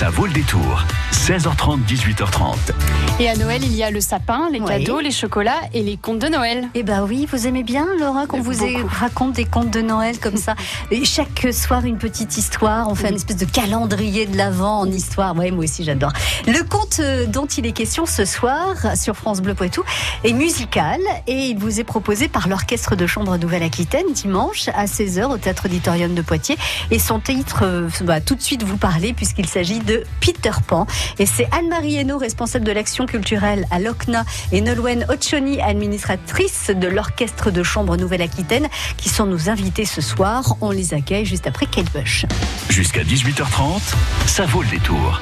Ça vaut le détour. 16h30, 18h30. Et à Noël, il y a le sapin, les Oui. cadeaux, les chocolats et les contes de Noël. Eh ben oui, vous aimez bien, Laura, qu'on vous Beaucoup. raconte des contes de Noël comme ça. Et chaque soir, une petite histoire. On fait une espèce de calendrier de l'Avent en histoire. Ouais, moi aussi, j'adore. Le conte euh, dont il est question ce soir sur France Bleu Poitou est musical et il vous est proposé par l'Orchestre de Chambre Nouvelle-Aquitaine dimanche à 16h au Théâtre Auditorium de Poitiers. Et son titre euh, va tout de suite vous parler puisqu'il s'agit de Peter Pan. Et c'est Anne-Marie Hainaut, responsable de l'action culturelle à l'OCNA, et Nolwenn Ochoni, administratrice de l'Orchestre de Chambre Nouvelle-Aquitaine, qui sont nos invités ce soir. On les accueille juste après Kate Bush. Jusqu'à 18h30, ça vaut le détour.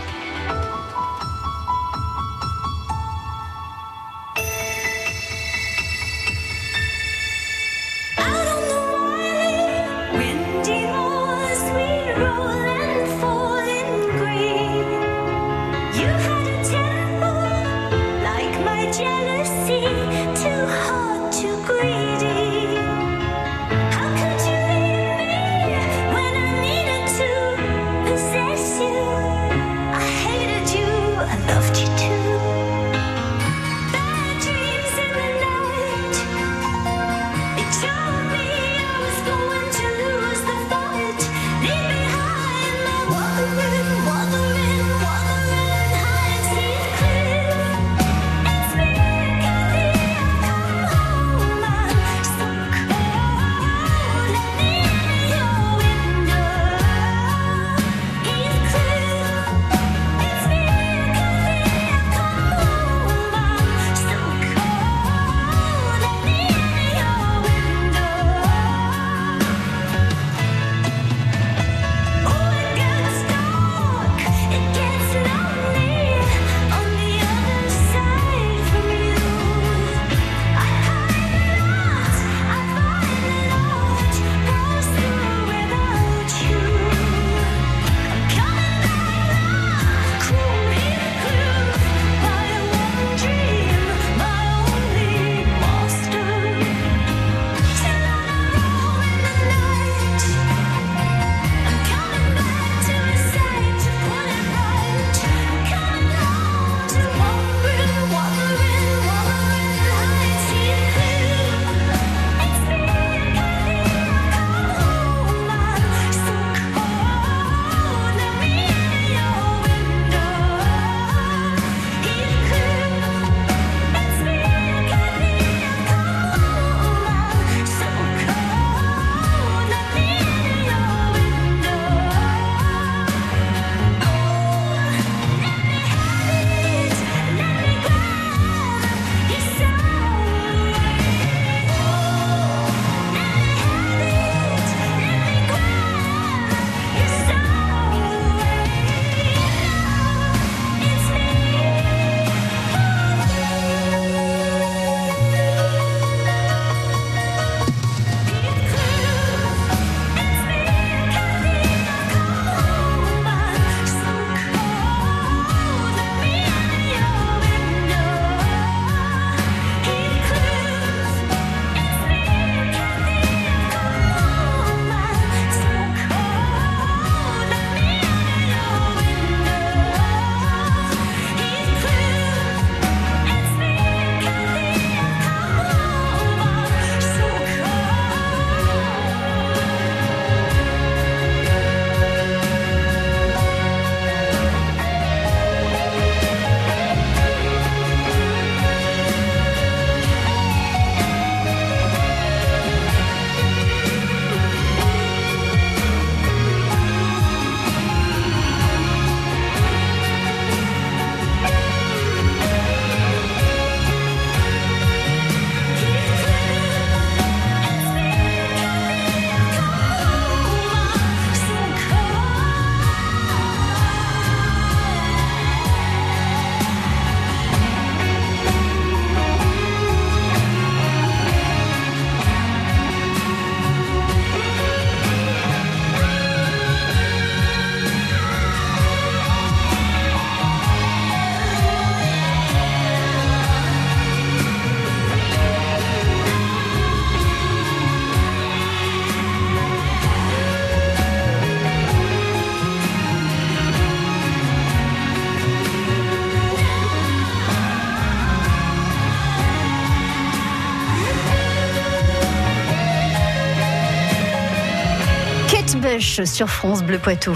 Sur France Bleu Poitou.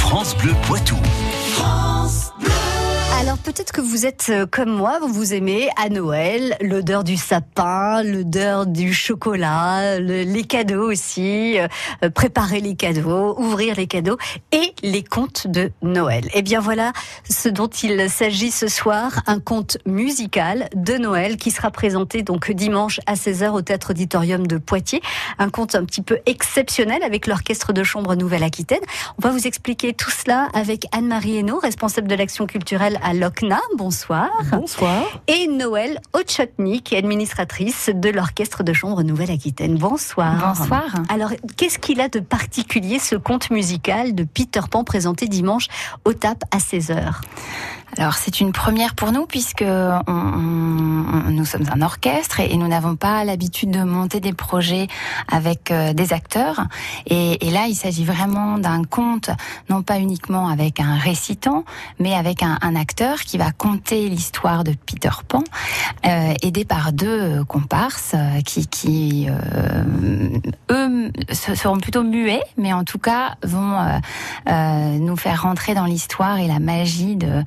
France Bleu Poitou. Alors peut-être que vous êtes euh, comme moi, vous aimez à Noël l'odeur du sapin, l'odeur du chocolat, le- les cadeaux aussi, euh, préparer les cadeaux, ouvrir les cadeaux et les contes de Noël. Et bien voilà ce dont il s'agit ce soir, un conte musical de Noël qui sera présenté donc dimanche à 16h au Théâtre Auditorium de Poitiers. Un conte un petit peu exceptionnel avec l'Orchestre de Chambre Nouvelle-Aquitaine. On va vous expliquer tout cela avec Anne-Marie Hainaut, responsable de l'action culturelle l'OCNA. Bonsoir. Bonsoir. Et Noël Ochotny, qui est administratrice de l'Orchestre de Chambre Nouvelle-Aquitaine. Bonsoir. Bonsoir. Alors, qu'est-ce qu'il a de particulier ce conte musical de Peter Pan présenté dimanche au TAP à 16h Alors c'est une première pour nous puisque on- on- nous sommes un orchestre et, nous n'avons pas l'habitude de monter des projets avec euh, des acteurs. Et, et là, il s'agit vraiment d'un conte, non pas uniquement avec un récitant, mais avec un, un acteur qui va conter l'histoire de Peter Pan, euh, aidé par deux comparses euh, qui, qui euh, eux se- seront plutôt muets, mais en tout cas vont euh, euh, nous faire rentrer dans l'histoire et la magie de,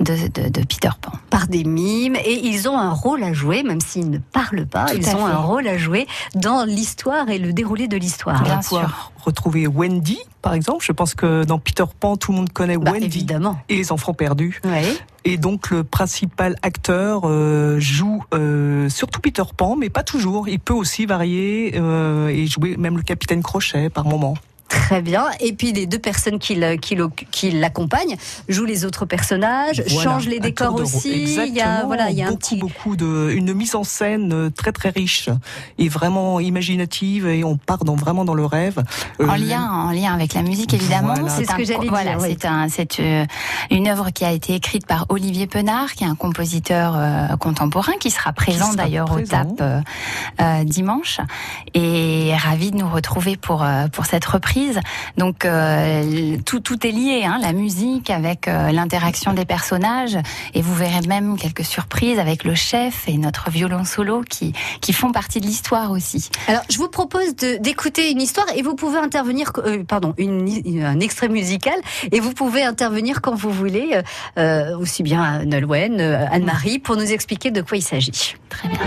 de, de, de Peter Pan. par des mimes et ils ont un rôle à jouer, même s'ils ne parlent pas, Tout ils ont fait. un rôle à jouer dans l'histoire et le déroulé de l'histoire. On va Bien pouvoir retrouver Wendy, par exemple. Je pense que dans Peter Pan, tout le monde connaît Bah, Wendy évidemment. et les enfants perdus. Ouais. Et donc le principal acteur euh, joue euh, surtout Peter Pan, mais pas toujours. Il peut aussi varier euh, et jouer même le capitaine Crochet par moment. Très bien. Et puis les deux personnes qui le- qui le- qui l'accompagnent jouent les autres personnages, Voilà, changent les un décors aussi. Il y a voilà, il y a un beaucoup, petit beaucoup de une mise en scène euh, très très riche et vraiment imaginative et on part dans vraiment dans le rêve. En Euh, lien, en lien avec la musique évidemment. Voilà. C'est ce un que j'allais dire, Voilà, oui. c'est un, c'est euh, une œuvre qui a été écrite par Olivier Penard, qui est un compositeur euh, contemporain, qui sera présent sera d'ailleurs au. TAP euh, euh, dimanche, et ravi de nous retrouver pour euh, pour cette reprise. Donc euh, tout tout est lié, hein, la musique avec euh, l'interaction des personnages, et vous verrez même quelques surprises avec le chef et notre violon solo qui qui font partie de l'histoire aussi. Alors, je vous propose d'écouter une histoire et vous pouvez intervenir, euh, pardon, une- un extrait musical et vous pouvez intervenir quand vous voulez, aussi bien Nolwenn, Anne-Marie, pour nous expliquer de quoi il s'agit. Très bien.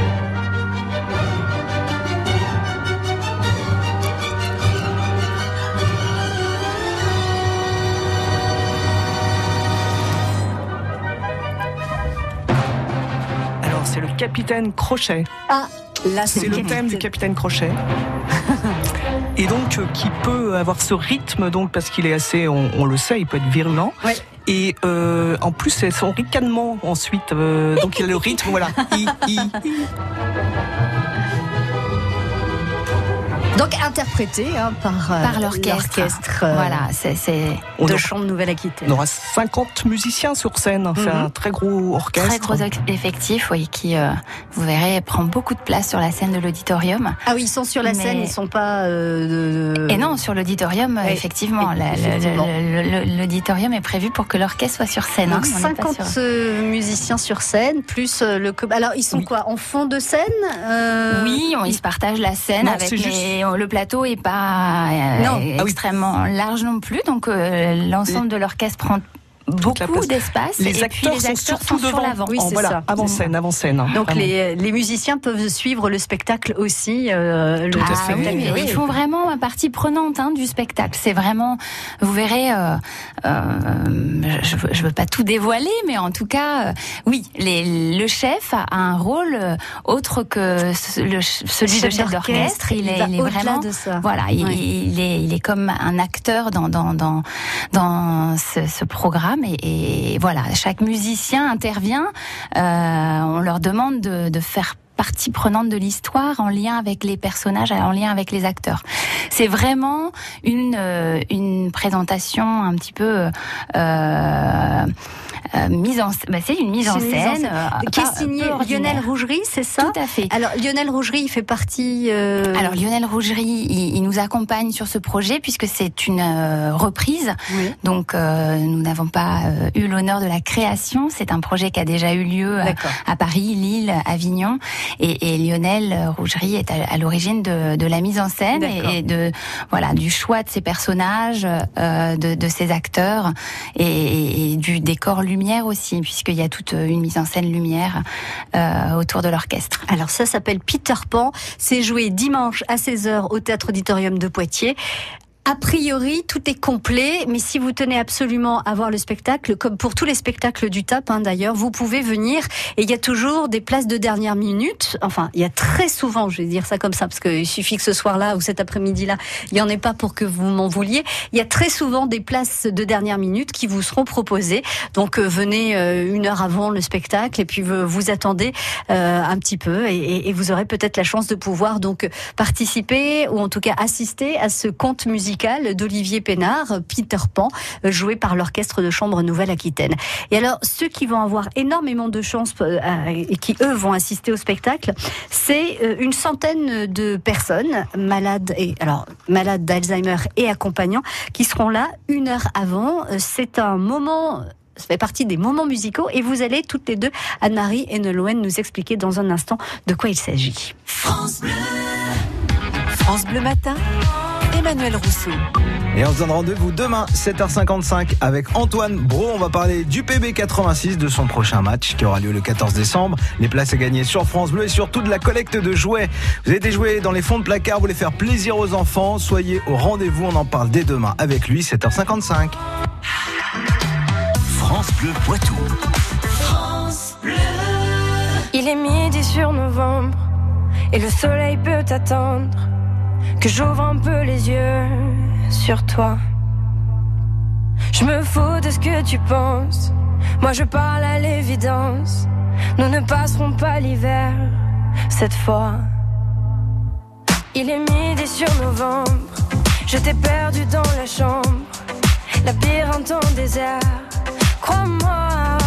Capitaine Crochet. Ah, là, C'est le thème du capitaine Crochet. Et donc euh, qui peut avoir ce rythme donc parce qu'il est assez, on, on le sait, il peut être virulent. Ouais. Et euh, en plus c'est son ricanement ensuite. euh, donc il y a le rythme, voilà. I, I, I. Donc interprété hein, par, euh, Par l'orchestre. l'orchestre, euh, Voilà, c'est de Chambre Nouvelle-Aquitaine. on aura 50 musiciens sur scène. C'est Mhm. un très gros orchestre. très gros effectif, oui, qui, euh, vous verrez, prend beaucoup de place sur la scène de l'auditorium. Ah oui, ils sont sur la Mais- scène, ils sont pas. euh, de- Et non, sur l'auditorium, Oui, effectivement, l'auditorium est prévu pour que l'orchestre soit sur scène. Donc hein, pas 50 sur- euh, musiciens sur scène, plus le. Alors ils sont Oui. quoi En fond de scène euh, Oui, on, ils se partagent la scène Non, avec juste- le plateau est pas euh, Non. Ah extrêmement large non plus, donc euh, l'ensemble de l'orchestre prend beaucoup d'espace. Les et acteurs puis les sont acteurs surtout sont sur devant. l'avant. Oui, En- voilà, ça. avant scène, avant scène. Donc Vraiment. les, les musiciens peuvent suivre le spectacle aussi. euh, le Tout à Ah fait. oui, ils font vraiment partie prenante hein, du spectacle. C'est vraiment, vous verrez, euh, euh, je, veux- je veux pas tout dévoiler, mais en tout cas, euh, oui, les, le chef a un rôle autre que ce- le, celui de chef d'orchestre. Il est, il vraiment, de ça. voilà, il, est, il est comme un acteur dans dans dans dans ce, ce programme et, voilà, chaque musicien intervient. Euh, on leur demande de, faire partie prenante de l'histoire en lien avec les personnages, en lien avec les acteurs. C'est vraiment une euh, une présentation un petit peu euh, mise en bah, c'est une mise en mise scène, scène. euh, Qui est pas- signé peu ordinaire. Lionel Rougerie, c'est ça Tout à fait. Alors Lionel Rougerie, il fait partie. euh, Alors Lionel Rougerie, il, il nous accompagne sur ce projet puisque c'est une euh, reprise. oui. Donc euh, nous n'avons pas euh, eu l'honneur de la création. C'est un projet qui a déjà eu lieu euh, à Paris, Lille, Avignon. Et, et Lionel euh, Rougerie est à, à l'origine de, de la mise en scène et, et de voilà du choix de ses personnages, euh, de, de ses acteurs et, et du décor lumière aussi, puisqu'il y a toute une mise en scène lumière euh, autour de l'orchestre. Alors ça s'appelle Peter Pan. C'est joué dimanche à 16h au Théâtre Auditorium de Poitiers. A priori, tout est complet, mais si vous tenez absolument à voir le spectacle, comme pour tous les spectacles du TAP hein, d'ailleurs, vous pouvez venir et il y a toujours des places de dernière minute. Enfin, il y a très souvent, je vais dire ça comme ça, parce qu'il suffit que ce soir-là ou cet après-midi-là, il n'y en ait pas pour que vous m'en vouliez. Il y a très souvent des places de dernière minute qui vous seront proposées. Donc euh, venez euh, une heure avant le spectacle et puis vous, vous attendez euh, un petit peu et, et- et vous aurez peut-être la chance de pouvoir donc participer ou en tout cas assister à ce conte musical d'Olivier Pénard, Peter Pan, joué par l'orchestre de chambre Nouvelle-Aquitaine. Et alors ceux qui vont avoir énormément de chance euh, et qui eux vont assister au spectacle, c'est euh, une centaine de personnes malades et alors malades d'Alzheimer et accompagnants qui seront là une heure avant. C'est un moment ça fait partie des moments musicaux et vous allez toutes les deux, Anne-Marie et Nolwenn, nous expliquer dans un instant de quoi il s'agit. France Bleu Matin, Emmanuel Rousseau. Et on se donne rendez-vous demain, 7h55, avec Antoine Bro. On va parler du PB 86, de son prochain match qui aura lieu le 14 décembre. Les places à gagner sur France Bleu et surtout de la collecte de jouets. Vous avez des jouets dans les fonds de placard, vous voulez faire plaisir aux enfants. Soyez au rendez-vous, on en parle dès demain avec lui, 7h55. France Bleu Poitou. Il est midi sur novembre et le soleil peut attendre que j'ouvre un peu les yeux sur toi. Je me fous de ce que tu penses. Moi je parle à l'évidence. Nous ne passerons pas l'hiver cette fois. Il est midi sur novembre. Je t'ai perdu dans la chambre. Labyrinthe en désert. Crois-moi.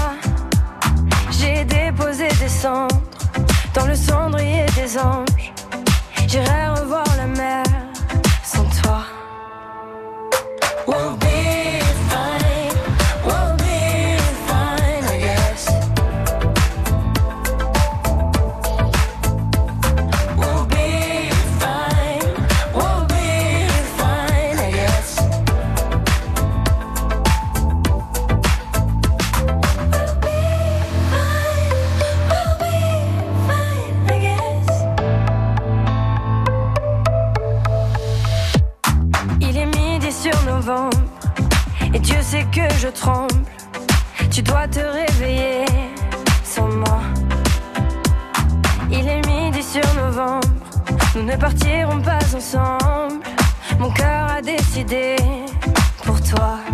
J'ai déposé des cendres dans le cendrier des anges. J'irai revoir la mer pour toi.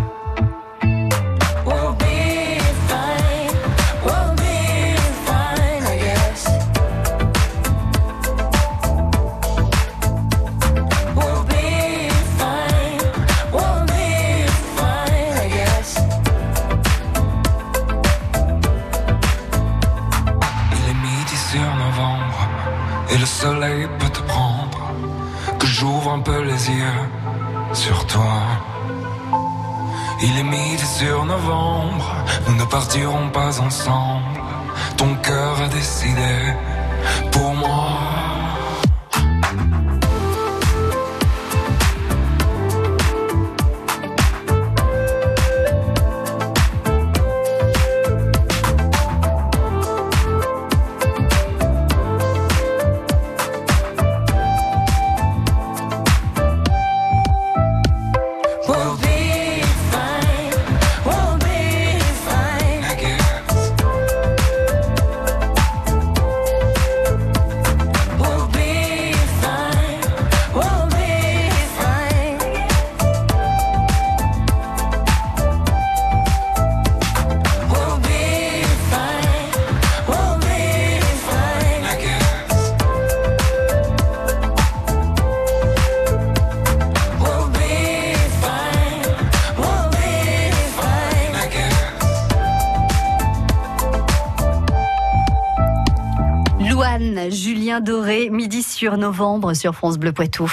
Sur novembre sur France Bleu Poitou.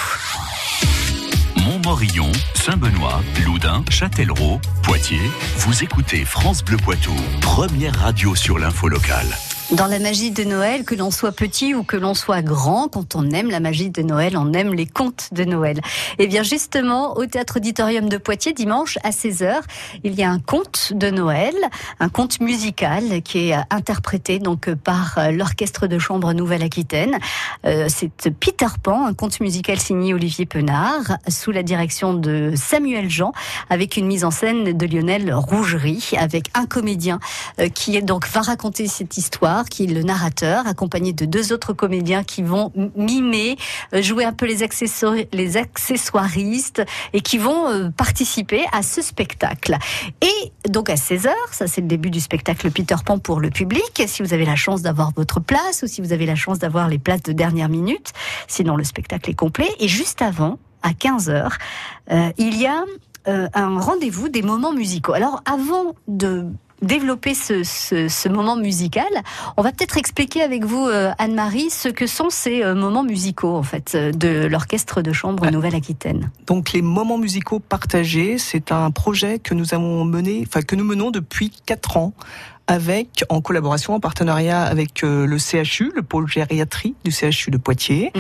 Montmorillon, Saint-Benoît, Loudun, Châtellerault, Poitiers. Vous écoutez France Bleu Poitou, première radio sur l'info locale. Dans la magie de Noël, que l'on soit petit ou que l'on soit grand, quand on aime la magie de Noël, on aime les contes de Noël. Et bien justement, au Théâtre Auditorium de Poitiers, dimanche à 16h, il y a un conte de Noël, un conte musical qui est interprété donc par euh, l'Orchestre de Chambre Nouvelle-Aquitaine. Euh, C'est Peter Pan, un conte musical signé Olivier Penard, sous la direction de Samuel Jean, avec une mise en scène de Lionel Rougerie, avec un comédien euh, qui donc va raconter cette histoire, qui est le narrateur, accompagné de deux autres comédiens qui vont mimer, euh, jouer un peu les, accessori- les accessoiristes et qui vont euh, participer à ce spectacle. Et donc à 16h, ça c'est le début du spectacle Peter Pan pour le public. Si vous avez la chance d'avoir votre place ou si vous avez la chance d'avoir les places de dernière minute, sinon le spectacle est complet. Et juste avant, à 15h, euh, il y a un rendez-vous des moments musicaux. Alors avant de développer ce, ce, ce moment musical, on va peut-être expliquer avec vous, euh, Anne-Marie, ce que sont ces euh, moments musicaux en fait euh, de l'orchestre de chambre Nouvelle-Aquitaine. Donc les moments musicaux partagés, c'est un projet que nous avons mené, enfin que nous menons depuis quatre ans avec, en collaboration, en partenariat avec euh, le CHU, le pôle gériatrie du CHU de Poitiers,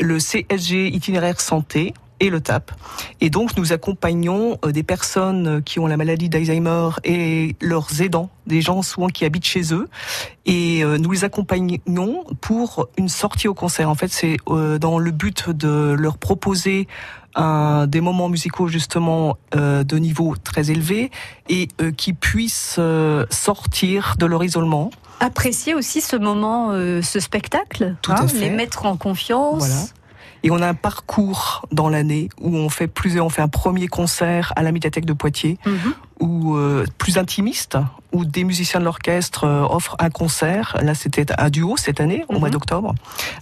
le CSG itinéraire santé et le TAP. Et donc nous accompagnons euh, des personnes qui ont la maladie d'Alzheimer et leurs aidants, des gens souvent qui habitent chez eux, et euh, nous les accompagnons pour une sortie au concert. En fait, c'est euh, dans le but de leur proposer un, des moments musicaux justement euh, de niveau très élevé et euh, qui puissent euh, sortir de leur isolement. Apprécier aussi ce moment, ce spectacle, Tout à fait. les mettre en confiance. Voilà. Et on a un parcours dans l'année où on fait plusieurs, on fait un premier concert à la médiathèque de Poitiers, Mhm. où euh, plus intimiste, où des musiciens de l'orchestre euh, offrent un concert. Là, c'était un duo cette année, au Mhm. mois d'octobre,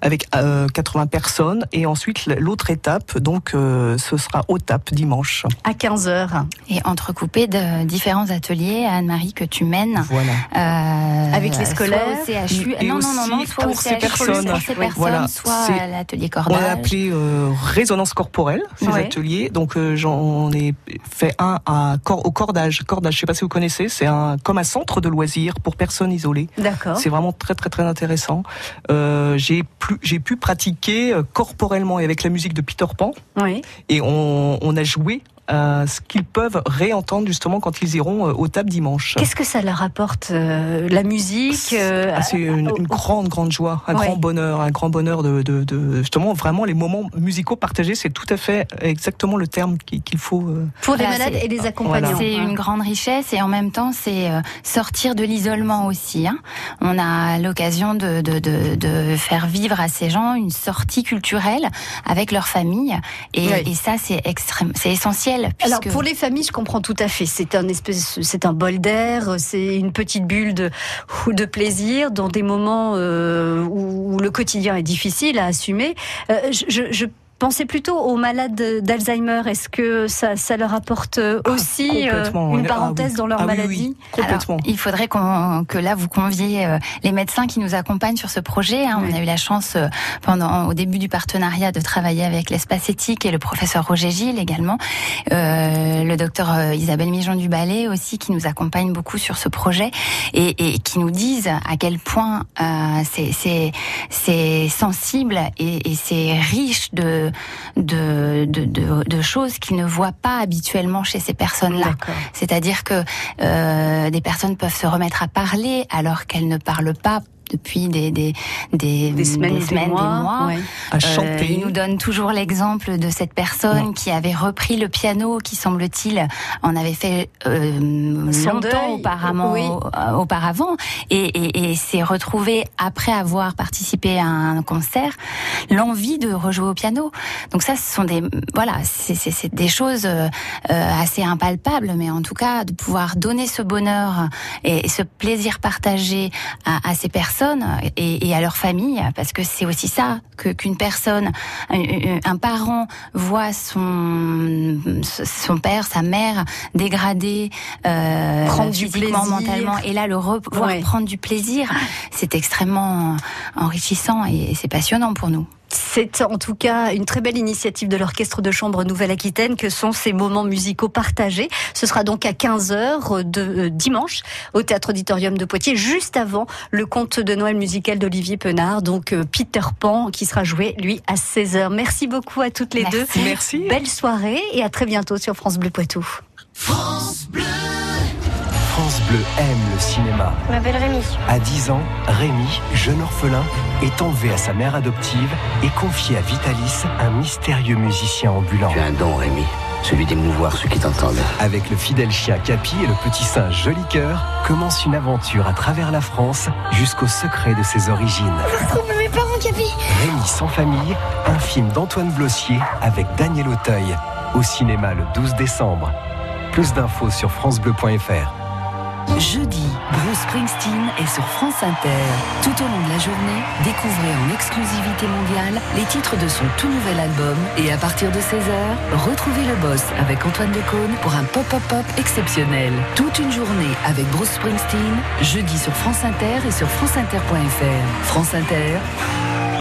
avec euh, 80 personnes. Et ensuite, l'autre étape, donc, euh, ce sera au TAP dimanche. À 15h. Et entrecoupé de différents ateliers, Anne-Marie, que tu mènes. Voilà. euh, Avec les soit scolaires au CHU. Et non, non, non, non, soit au pour ces CHU, personnes. pour ces personnes, Voilà. soit à l'atelier On l'a cordage. appelé euh, résonance corporelle, ces Ouais. ateliers. Donc euh, j'en ai fait un à au cordage. Cordage, je sais pas si vous connaissez, c'est un comme un centre de loisirs pour personnes isolées. D'accord. C'est vraiment très très très intéressant. Euh, j'ai plus j'ai pu pratiquer euh, corporellement et avec la musique de Peter Pan Oui. et on, on a joué à ce qu'ils peuvent réentendre justement quand ils iront euh, au table dimanche. Qu'est-ce que ça leur apporte euh, La musique euh, Ah, c'est une, une grande, grande joie, un Ouais. grand bonheur, un grand bonheur de, de, de- justement vraiment les moments musicaux partagés, c'est tout à fait exactement le terme qu'il qu'il faut. euh, pour les malades et les accompagnants. C'est une grande richesse et en même temps c'est euh, sortir de l'isolement aussi. hein. On a l'occasion de, de, de, de faire vivre à ces gens une sortie culturelle avec leur famille et, Oui. et ça c'est extrême, c'est essentiel. Alors puisque- pour les familles, je comprends tout à fait. C'est un espèce, c'est un bol d'air, c'est une petite bulle de, de plaisir dans des moments euh, où, le quotidien est difficile à assumer. Euh, je pensais plutôt aux malades d'Alzheimer. Est-ce que ça, ça leur apporte euh, aussi euh, une Ah parenthèse oui. dans leur Ah maladie oui, complètement. Alors, il faudrait qu'on, que là vous conviez euh, les médecins qui nous accompagnent sur ce projet. hein. Oui. On a eu la chance pendant au début du partenariat de travailler avec l'espace éthique et le professeur Roger Gilles également, euh, le docteur Isabelle Mijon du Ballet aussi qui nous accompagne beaucoup sur ce projet et, et qui nous disent à quel point euh, c'est c'est c'est sensible et, et c'est riche de de, de de de choses qu'ils ne voient pas habituellement chez ces personnes-là. C'est-à-dire que euh, des personnes peuvent se remettre à parler alors qu'elles ne parlent pas depuis des des des, Des semaines, des mois. ouais. à Euh, chanter. il nous donne toujours l'exemple de cette personne qui avait repris le piano, qui semble-t-il en avait fait euh, longtemps deuil, auparavant, oui. euh, auparavant, et, et, et s'est retrouvé après avoir participé à un concert, l'envie de rejouer au piano. Donc ça, ce sont des voilà, c'est des choses euh, euh, assez impalpables, mais en tout cas de pouvoir donner ce bonheur et, et ce plaisir partagé à, à ces personnes et, et à leurs familles, parce que c'est aussi ça que qu'une personne, un, un parent voit son son père, sa mère dégradé, euh, Prendre du plaisir. mentalement, et là le revoir Ouais. prendre du plaisir, c'est extrêmement enrichissant et c'est passionnant pour nous. C'est en tout cas une très belle initiative de l'Orchestre de Chambre Nouvelle-Aquitaine que sont ces moments musicaux partagés. Ce sera donc à 15h de euh, dimanche au Théâtre Auditorium de Poitiers, juste avant le conte de Noël musical d'Olivier Penard, donc euh, Peter Pan, qui sera joué, lui, à 16h. Merci beaucoup à toutes les Merci. deux. Merci. Belle soirée et à très bientôt sur France Bleu Poitou. France Bleu aime le cinéma. Je m'appelle Rémi. À 10 ans, Rémi, jeune orphelin, est enlevé à sa mère adoptive et confié à Vitalis, un mystérieux musicien ambulant. Tu as un don, Rémi, celui d'émouvoir ceux qui t'entendent. Avec le fidèle chien Capi et le petit singe Joli Cœur, commence une aventure à travers la France jusqu'au secret de ses origines. Retrouve mes parents, Capi? Rémi sans famille, un film d'Antoine Blossier avec Daniel Auteuil. Au cinéma le 12 décembre. Plus d'infos sur FranceBleu.fr. Jeudi, Bruce Springsteen est sur France Inter. Tout au long de la journée, découvrez en exclusivité mondiale les titres de son tout nouvel album et à partir de 16h, retrouvez le boss avec Antoine Decaune pour un pop-up-pop exceptionnel. Toute une journée avec Bruce Springsteen, jeudi sur France Inter et sur franceinter.fr. France Inter,